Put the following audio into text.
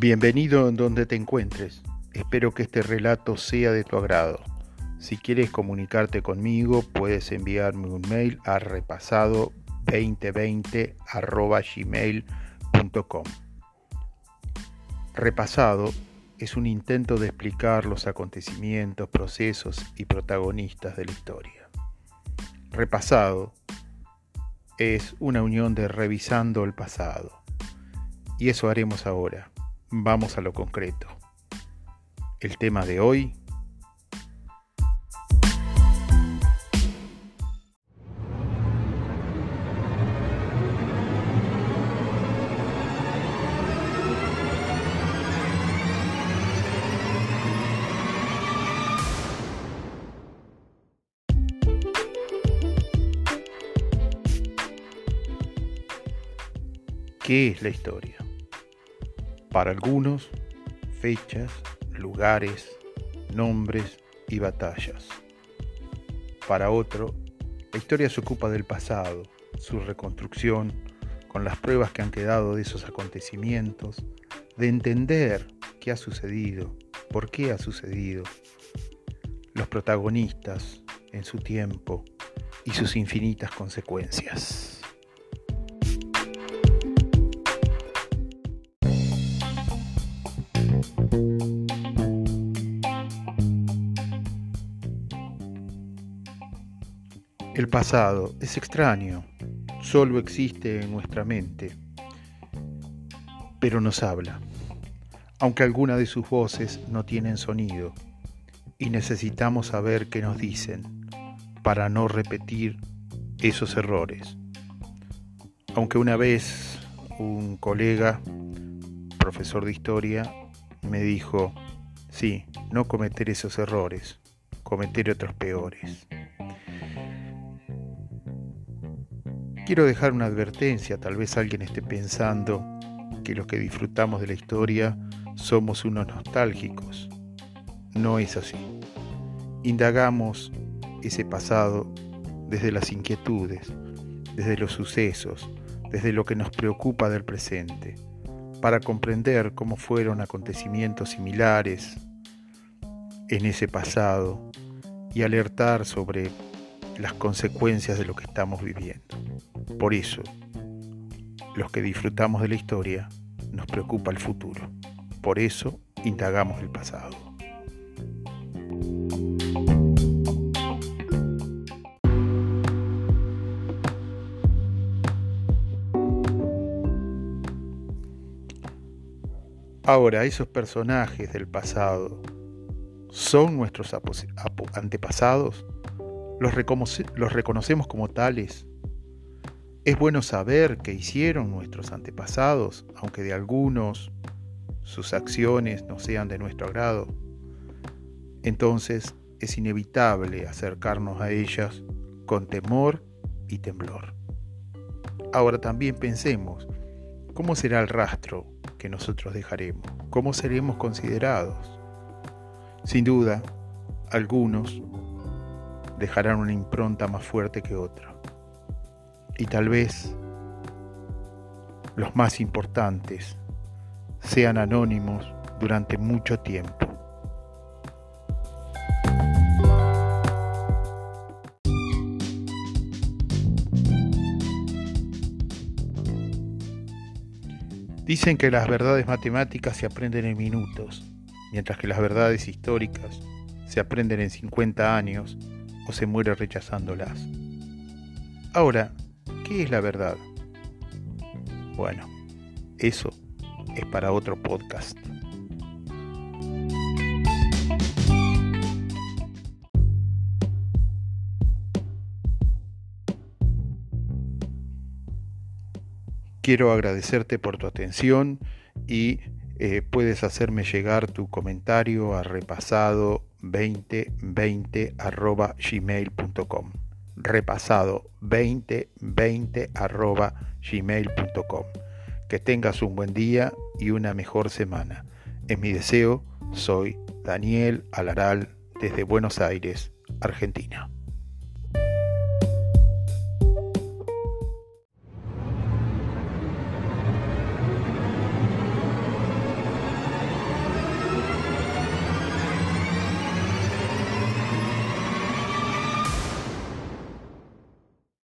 Bienvenido en donde te encuentres. Espero que este relato sea de tu agrado. Si quieres comunicarte conmigo, puedes enviarme un mail a repasado2020.gmail.com. Repasado es un intento de explicar los acontecimientos, procesos y protagonistas de la historia. Repasado es una unión de revisando el pasado. Y eso haremos ahora. Vamos a lo concreto. El tema de hoy ¿Qué es la historia? Para algunos, fechas, lugares, nombres y batallas. Para otro, la historia se ocupa del pasado, su reconstrucción, con las pruebas que han quedado de esos acontecimientos, de entender qué ha sucedido, por qué ha sucedido, los protagonistas en su tiempo y sus infinitas consecuencias. El pasado es extraño, solo existe en nuestra mente, pero nos habla, aunque algunas de sus voces no tienen sonido, y necesitamos saber qué nos dicen para no repetir esos errores. Aunque una vez un colega, profesor de historia, me dijo, sí, no cometer esos errores, cometer otros peores. Quiero dejar una advertencia, tal vez alguien esté pensando que los que disfrutamos de la historia somos unos nostálgicos. No es así. Indagamos ese pasado desde las inquietudes, desde los sucesos, desde lo que nos preocupa del presente, para comprender cómo fueron acontecimientos similares en ese pasado y alertar sobre las consecuencias de lo que estamos viviendo. Por eso, los que disfrutamos de la historia, nos preocupa el futuro. Por eso, indagamos el pasado. Ahora, esos personajes del pasado son nuestros antepasados, los, reconocemos como tales es bueno saber qué hicieron nuestros antepasados, aunque de algunos sus acciones no sean de nuestro agrado. Entonces es inevitable acercarnos a ellas con temor y temblor. Ahora también pensemos, ¿cómo será el rastro que nosotros dejaremos? ¿Cómo seremos considerados? Sin duda, algunos dejarán una impronta más fuerte que otra y tal vez los más importantes sean anónimos durante mucho tiempo. Dicen que las verdades matemáticas se aprenden en minutos, mientras que las verdades históricas se aprenden en 50 años o se muere rechazándolas. Ahora, ¿Qué es la verdad? Bueno, eso es para otro podcast. Quiero agradecerte por tu atención y eh, puedes hacerme llegar tu comentario a repasado 2020 gmail.com repasado 2020 arroba gmail.com. Que tengas un buen día y una mejor semana. En mi deseo, soy Daniel Alaral desde Buenos Aires, Argentina.